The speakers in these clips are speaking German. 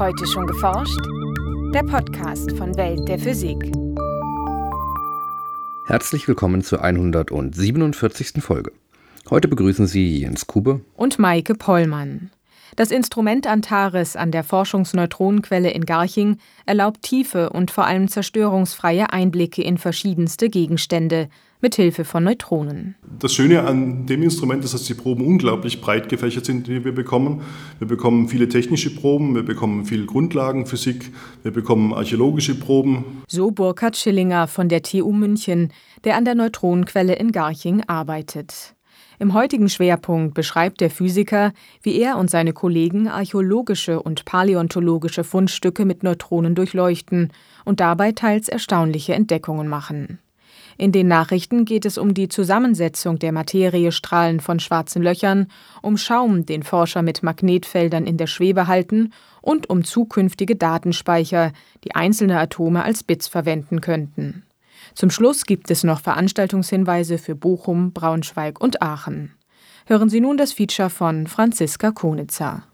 Heute schon geforscht? Der Podcast von Welt der Physik. Herzlich willkommen zur 147. Folge. Heute begrüßen Sie Jens Kube und Maike Pollmann. Das Instrument Antares an der Forschungsneutronenquelle in Garching erlaubt tiefe und vor allem zerstörungsfreie Einblicke in verschiedenste Gegenstände mit Hilfe von Neutronen. Das Schöne an dem Instrument ist, dass die Proben unglaublich breit gefächert sind, die wir bekommen. Wir bekommen viele technische Proben, wir bekommen viel Grundlagenphysik, wir bekommen archäologische Proben. So Burkhard Schillinger von der TU München, der an der Neutronenquelle in Garching arbeitet. Im heutigen Schwerpunkt beschreibt der Physiker, wie er und seine Kollegen archäologische und paläontologische Fundstücke mit Neutronen durchleuchten und dabei teils erstaunliche Entdeckungen machen. In den Nachrichten geht es um die Zusammensetzung der Materiestrahlen von schwarzen Löchern, um Schaum, den Forscher mit Magnetfeldern in der Schwebe halten, und um zukünftige Datenspeicher, die einzelne Atome als Bits verwenden könnten. Zum Schluss gibt es noch Veranstaltungshinweise für Bochum, Braunschweig und Aachen. Hören Sie nun das Feature von Franziska Konitzer.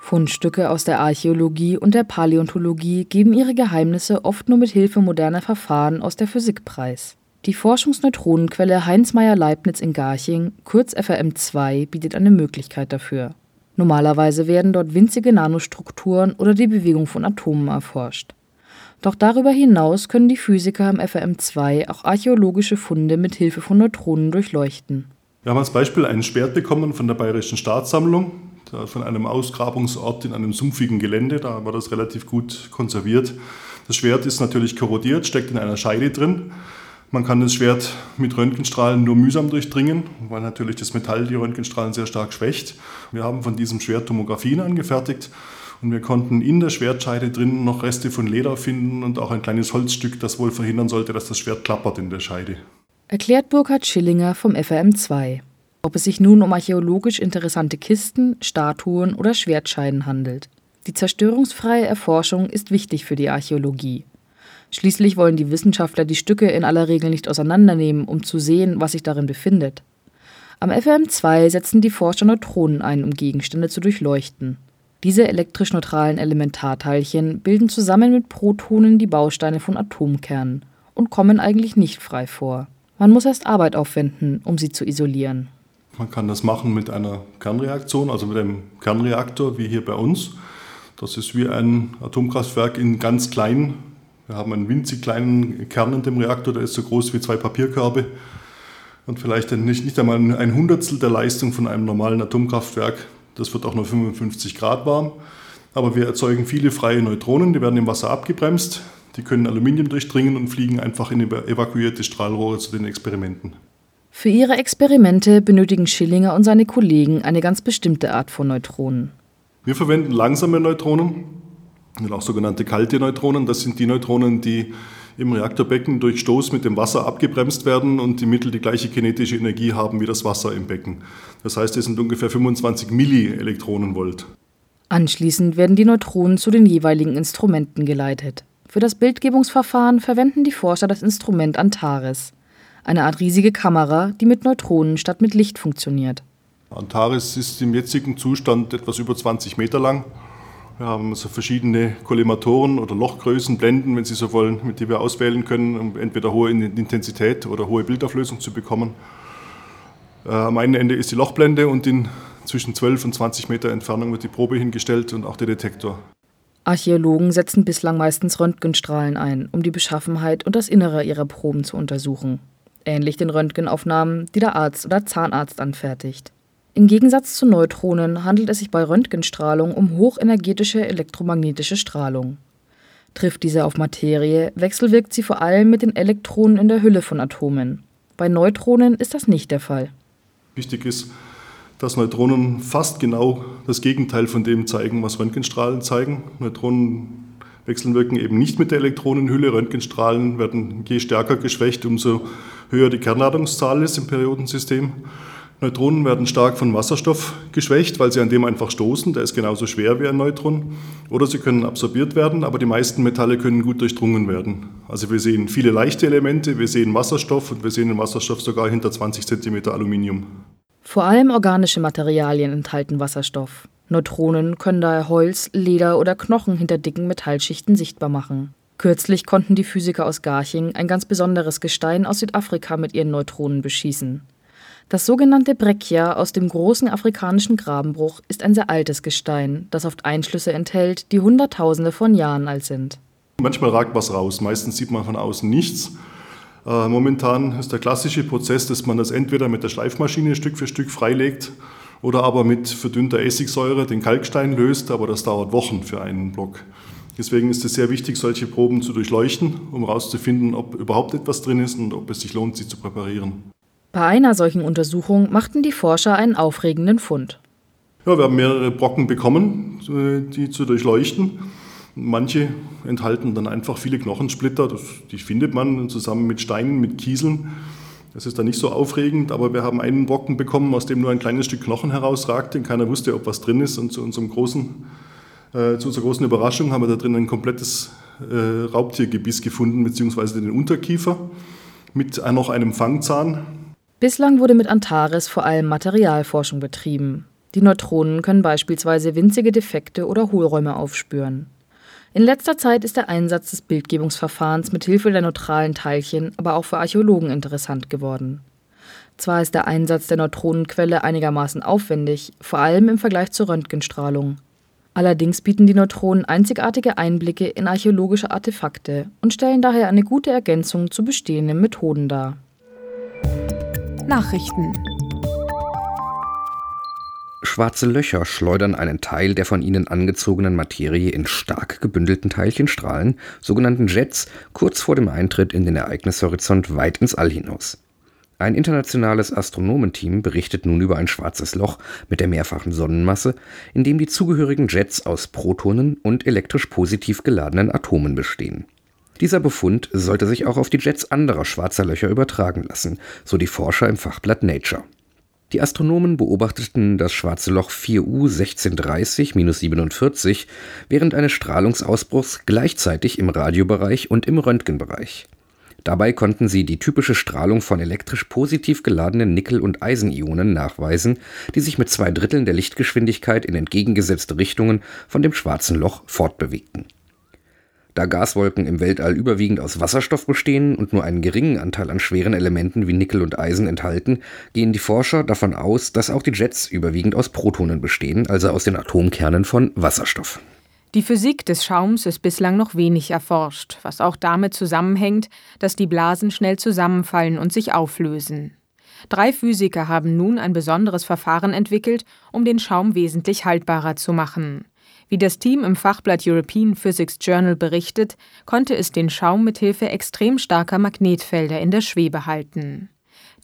Fundstücke aus der Archäologie und der Paläontologie geben ihre Geheimnisse oft nur mit Hilfe moderner Verfahren aus der Physik preis. Die Forschungsneutronenquelle Heinz-Meyer-Leibniz in Garching, kurz FRM2, bietet eine Möglichkeit dafür. Normalerweise werden dort winzige Nanostrukturen oder die Bewegung von Atomen erforscht. Doch darüber hinaus können die Physiker am FRM2 auch archäologische Funde mit Hilfe von Neutronen durchleuchten. Wir haben als Beispiel ein Schwert bekommen von der Bayerischen Staatssammlung, von einem Ausgrabungsort in einem sumpfigen Gelände. Da war das relativ gut konserviert. Das Schwert ist natürlich korrodiert, steckt in einer Scheide drin. Man kann das Schwert mit Röntgenstrahlen nur mühsam durchdringen, weil natürlich das Metall die Röntgenstrahlen sehr stark schwächt. Wir haben von diesem Schwert Tomographien angefertigt und wir konnten in der Schwertscheide drin noch Reste von Leder finden und auch ein kleines Holzstück, das wohl verhindern sollte, dass das Schwert klappert in der Scheide. Erklärt Burkhard Schillinger vom FRM2. Ob es sich nun um archäologisch interessante Kisten, Statuen oder Schwertscheiden handelt. Die zerstörungsfreie Erforschung ist wichtig für die Archäologie. Schließlich wollen die Wissenschaftler die Stücke in aller Regel nicht auseinandernehmen, um zu sehen, was sich darin befindet. Am FRM2 setzen die Forscher Neutronen ein, um Gegenstände zu durchleuchten. Diese elektrisch neutralen Elementarteilchen bilden zusammen mit Protonen die Bausteine von Atomkernen und kommen eigentlich nicht frei vor. Man muss erst Arbeit aufwenden, um sie zu isolieren. Man kann das machen mit einer Kernreaktion, also mit einem Kernreaktor wie hier bei uns. Das ist wie ein Atomkraftwerk in ganz klein. Wir haben einen winzig kleinen Kern in dem Reaktor, der ist so groß wie zwei Papierkörbe und vielleicht nicht, nicht einmal ein Hundertstel der Leistung von einem normalen Atomkraftwerk. Das wird auch nur 55 Grad warm. Aber wir erzeugen viele freie Neutronen, die werden im Wasser abgebremst. Die können Aluminium durchdringen und fliegen einfach in evakuierte Strahlrohre zu den Experimenten. Für ihre Experimente benötigen Schillinger und seine Kollegen eine ganz bestimmte Art von Neutronen. Wir verwenden langsame Neutronen, auch sogenannte kalte Neutronen. Das sind die Neutronen, die im Reaktorbecken durch Stoß mit dem Wasser abgebremst werden und die Mittel die gleiche kinetische Energie haben wie das Wasser im Becken. Das heißt, es sind ungefähr 25 Millielektronenvolt. Anschließend werden die Neutronen zu den jeweiligen Instrumenten geleitet. Für das Bildgebungsverfahren verwenden die Forscher das Instrument Antares, eine Art riesige Kamera, die mit Neutronen statt mit Licht funktioniert. Antares ist im jetzigen Zustand etwas über 20 Meter lang wir haben also verschiedene Kollimatoren oder Lochgrößen, Blenden, wenn Sie so wollen, mit denen wir auswählen können, um entweder hohe Intensität oder hohe Bildauflösung zu bekommen. Äh, am einen Ende ist die Lochblende und in zwischen 12 und 20 Meter Entfernung wird die Probe hingestellt und auch der Detektor. Archäologen setzen bislang meistens Röntgenstrahlen ein, um die Beschaffenheit und das Innere ihrer Proben zu untersuchen. Ähnlich den Röntgenaufnahmen, die der Arzt oder Zahnarzt anfertigt. Im Gegensatz zu Neutronen handelt es sich bei Röntgenstrahlung um hochenergetische elektromagnetische Strahlung. Trifft diese auf Materie, wechselwirkt sie vor allem mit den Elektronen in der Hülle von Atomen. Bei Neutronen ist das nicht der Fall. Wichtig ist, dass Neutronen fast genau das Gegenteil von dem zeigen, was Röntgenstrahlen zeigen. Neutronen wechselwirken eben nicht mit der Elektronenhülle. Röntgenstrahlen werden je stärker geschwächt, umso höher die Kernladungszahl ist im Periodensystem. Neutronen werden stark von Wasserstoff geschwächt, weil sie an dem einfach stoßen. Der ist genauso schwer wie ein Neutron. Oder sie können absorbiert werden, aber die meisten Metalle können gut durchdrungen werden. Also wir sehen viele leichte Elemente, wir sehen Wasserstoff und wir sehen den Wasserstoff sogar hinter 20 cm Aluminium. Vor allem organische Materialien enthalten Wasserstoff. Neutronen können daher Holz, Leder oder Knochen hinter dicken Metallschichten sichtbar machen. Kürzlich konnten die Physiker aus Garching ein ganz besonderes Gestein aus Südafrika mit ihren Neutronen beschießen. Das sogenannte Breccia aus dem großen afrikanischen Grabenbruch ist ein sehr altes Gestein, das oft Einschlüsse enthält, die Hunderttausende von Jahren alt sind. Manchmal ragt was raus, meistens sieht man von außen nichts. Äh, momentan ist der klassische Prozess, dass man das entweder mit der Schleifmaschine Stück für Stück freilegt oder aber mit verdünnter Essigsäure den Kalkstein löst, aber das dauert Wochen für einen Block. Deswegen ist es sehr wichtig, solche Proben zu durchleuchten, um herauszufinden, ob überhaupt etwas drin ist und ob es sich lohnt, sie zu präparieren. Bei einer solchen Untersuchung machten die Forscher einen aufregenden Fund. Ja, wir haben mehrere Brocken bekommen, äh, die zu durchleuchten. Manche enthalten dann einfach viele Knochensplitter, das, die findet man zusammen mit Steinen, mit Kieseln. Das ist dann nicht so aufregend, aber wir haben einen Brocken bekommen, aus dem nur ein kleines Stück Knochen herausragte. Keiner wusste, ob was drin ist. Und zu, unserem großen, äh, zu unserer großen Überraschung haben wir da drin ein komplettes äh, Raubtiergebiss gefunden, beziehungsweise den Unterkiefer mit noch einem Fangzahn. Bislang wurde mit Antares vor allem Materialforschung betrieben. Die Neutronen können beispielsweise winzige Defekte oder Hohlräume aufspüren. In letzter Zeit ist der Einsatz des Bildgebungsverfahrens mit Hilfe der neutralen Teilchen aber auch für Archäologen interessant geworden. Zwar ist der Einsatz der Neutronenquelle einigermaßen aufwendig, vor allem im Vergleich zur Röntgenstrahlung. Allerdings bieten die Neutronen einzigartige Einblicke in archäologische Artefakte und stellen daher eine gute Ergänzung zu bestehenden Methoden dar. Nachrichten Schwarze Löcher schleudern einen Teil der von ihnen angezogenen Materie in stark gebündelten Teilchenstrahlen, sogenannten Jets, kurz vor dem Eintritt in den Ereignishorizont weit ins All hinaus. Ein internationales Astronomenteam berichtet nun über ein schwarzes Loch mit der mehrfachen Sonnenmasse, in dem die zugehörigen Jets aus Protonen und elektrisch positiv geladenen Atomen bestehen. Dieser Befund sollte sich auch auf die Jets anderer schwarzer Löcher übertragen lassen, so die Forscher im Fachblatt Nature. Die Astronomen beobachteten das schwarze Loch 4U 1630-47 während eines Strahlungsausbruchs gleichzeitig im Radiobereich und im Röntgenbereich. Dabei konnten sie die typische Strahlung von elektrisch positiv geladenen Nickel- und Eisenionen nachweisen, die sich mit zwei Dritteln der Lichtgeschwindigkeit in entgegengesetzte Richtungen von dem schwarzen Loch fortbewegten da Gaswolken im Weltall überwiegend aus Wasserstoff bestehen und nur einen geringen Anteil an schweren Elementen wie Nickel und Eisen enthalten, gehen die Forscher davon aus, dass auch die Jets überwiegend aus Protonen bestehen, also aus den Atomkernen von Wasserstoff. Die Physik des Schaums ist bislang noch wenig erforscht, was auch damit zusammenhängt, dass die Blasen schnell zusammenfallen und sich auflösen. Drei Physiker haben nun ein besonderes Verfahren entwickelt, um den Schaum wesentlich haltbarer zu machen. Wie das Team im Fachblatt European Physics Journal berichtet, konnte es den Schaum mit Hilfe extrem starker Magnetfelder in der Schwebe halten.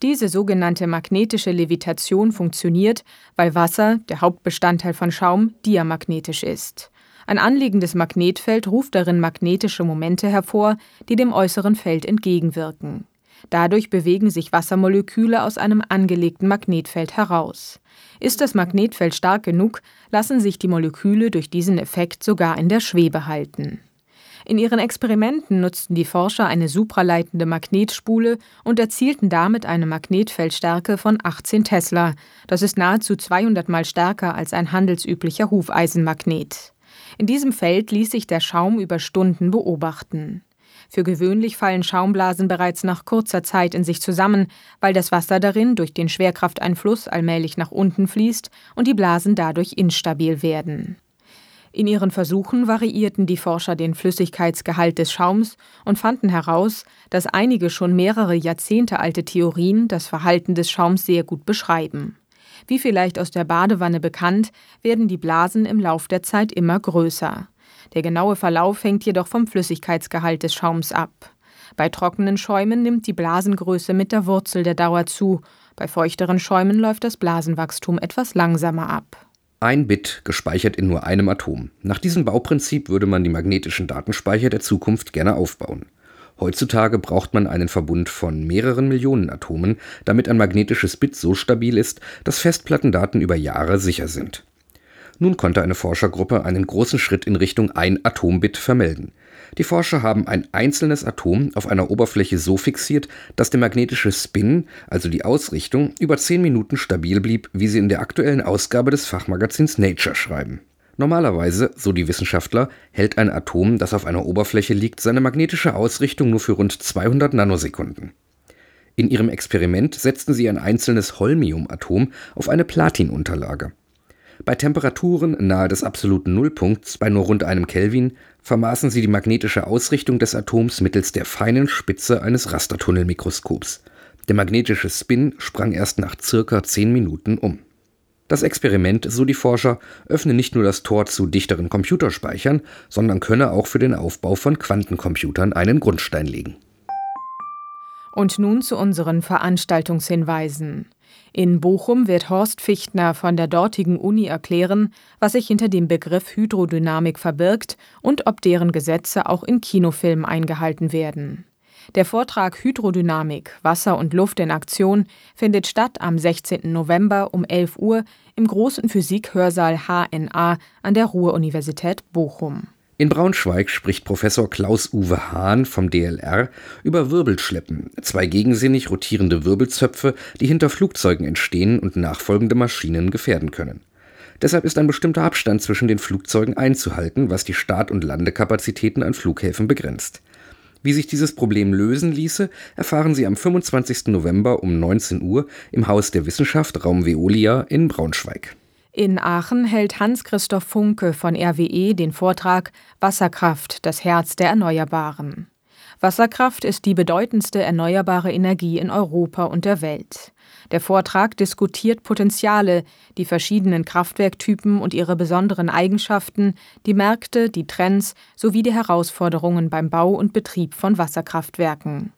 Diese sogenannte magnetische Levitation funktioniert, weil Wasser, der Hauptbestandteil von Schaum, diamagnetisch ist. Ein anliegendes Magnetfeld ruft darin magnetische Momente hervor, die dem äußeren Feld entgegenwirken. Dadurch bewegen sich Wassermoleküle aus einem angelegten Magnetfeld heraus. Ist das Magnetfeld stark genug, lassen sich die Moleküle durch diesen Effekt sogar in der Schwebe halten. In ihren Experimenten nutzten die Forscher eine supraleitende Magnetspule und erzielten damit eine Magnetfeldstärke von 18 Tesla. Das ist nahezu 200 mal stärker als ein handelsüblicher Hufeisenmagnet. In diesem Feld ließ sich der Schaum über Stunden beobachten. Für gewöhnlich fallen Schaumblasen bereits nach kurzer Zeit in sich zusammen, weil das Wasser darin durch den Schwerkrafteinfluss allmählich nach unten fließt und die Blasen dadurch instabil werden. In ihren Versuchen variierten die Forscher den Flüssigkeitsgehalt des Schaums und fanden heraus, dass einige schon mehrere Jahrzehnte alte Theorien das Verhalten des Schaums sehr gut beschreiben. Wie vielleicht aus der Badewanne bekannt, werden die Blasen im Lauf der Zeit immer größer. Der genaue Verlauf hängt jedoch vom Flüssigkeitsgehalt des Schaums ab. Bei trockenen Schäumen nimmt die Blasengröße mit der Wurzel der Dauer zu, bei feuchteren Schäumen läuft das Blasenwachstum etwas langsamer ab. Ein Bit gespeichert in nur einem Atom. Nach diesem Bauprinzip würde man die magnetischen Datenspeicher der Zukunft gerne aufbauen. Heutzutage braucht man einen Verbund von mehreren Millionen Atomen, damit ein magnetisches Bit so stabil ist, dass Festplattendaten über Jahre sicher sind. Nun konnte eine Forschergruppe einen großen Schritt in Richtung ein Atombit vermelden. Die Forscher haben ein einzelnes Atom auf einer Oberfläche so fixiert, dass der magnetische Spin, also die Ausrichtung, über zehn Minuten stabil blieb, wie sie in der aktuellen Ausgabe des Fachmagazins Nature schreiben. Normalerweise, so die Wissenschaftler, hält ein Atom, das auf einer Oberfläche liegt, seine magnetische Ausrichtung nur für rund 200 Nanosekunden. In ihrem Experiment setzten sie ein einzelnes Holmiumatom auf eine Platinunterlage. Bei Temperaturen nahe des absoluten Nullpunkts bei nur rund einem Kelvin vermaßen sie die magnetische Ausrichtung des Atoms mittels der feinen Spitze eines Rastertunnelmikroskops. Der magnetische Spin sprang erst nach circa 10 Minuten um. Das Experiment, so die Forscher, öffne nicht nur das Tor zu dichteren Computerspeichern, sondern könne auch für den Aufbau von Quantencomputern einen Grundstein legen. Und nun zu unseren Veranstaltungshinweisen. In Bochum wird Horst Fichtner von der dortigen Uni erklären, was sich hinter dem Begriff Hydrodynamik verbirgt und ob deren Gesetze auch in Kinofilmen eingehalten werden. Der Vortrag Hydrodynamik, Wasser und Luft in Aktion findet statt am 16. November um 11 Uhr im großen Physik-Hörsaal HNA an der Ruhr-Universität Bochum. In Braunschweig spricht Professor Klaus-Uwe Hahn vom DLR über Wirbelschleppen, zwei gegensinnig rotierende Wirbelzöpfe, die hinter Flugzeugen entstehen und nachfolgende Maschinen gefährden können. Deshalb ist ein bestimmter Abstand zwischen den Flugzeugen einzuhalten, was die Start- und Landekapazitäten an Flughäfen begrenzt. Wie sich dieses Problem lösen ließe, erfahren Sie am 25. November um 19 Uhr im Haus der Wissenschaft Raum Veolia in Braunschweig. In Aachen hält Hans-Christoph Funke von RWE den Vortrag Wasserkraft, das Herz der Erneuerbaren. Wasserkraft ist die bedeutendste erneuerbare Energie in Europa und der Welt. Der Vortrag diskutiert Potenziale, die verschiedenen Kraftwerktypen und ihre besonderen Eigenschaften, die Märkte, die Trends sowie die Herausforderungen beim Bau und Betrieb von Wasserkraftwerken.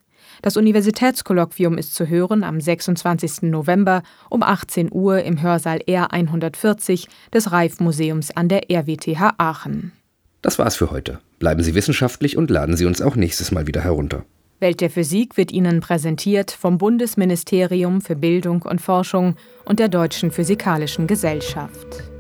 Das Universitätskolloquium ist zu hören am 26. November um 18 Uhr im Hörsaal R 140 des Reif-Museums an der RWTH Aachen. Das war's für heute. Bleiben Sie wissenschaftlich und laden Sie uns auch nächstes Mal wieder herunter. Welt der Physik wird Ihnen präsentiert vom Bundesministerium für Bildung und Forschung und der Deutschen Physikalischen Gesellschaft.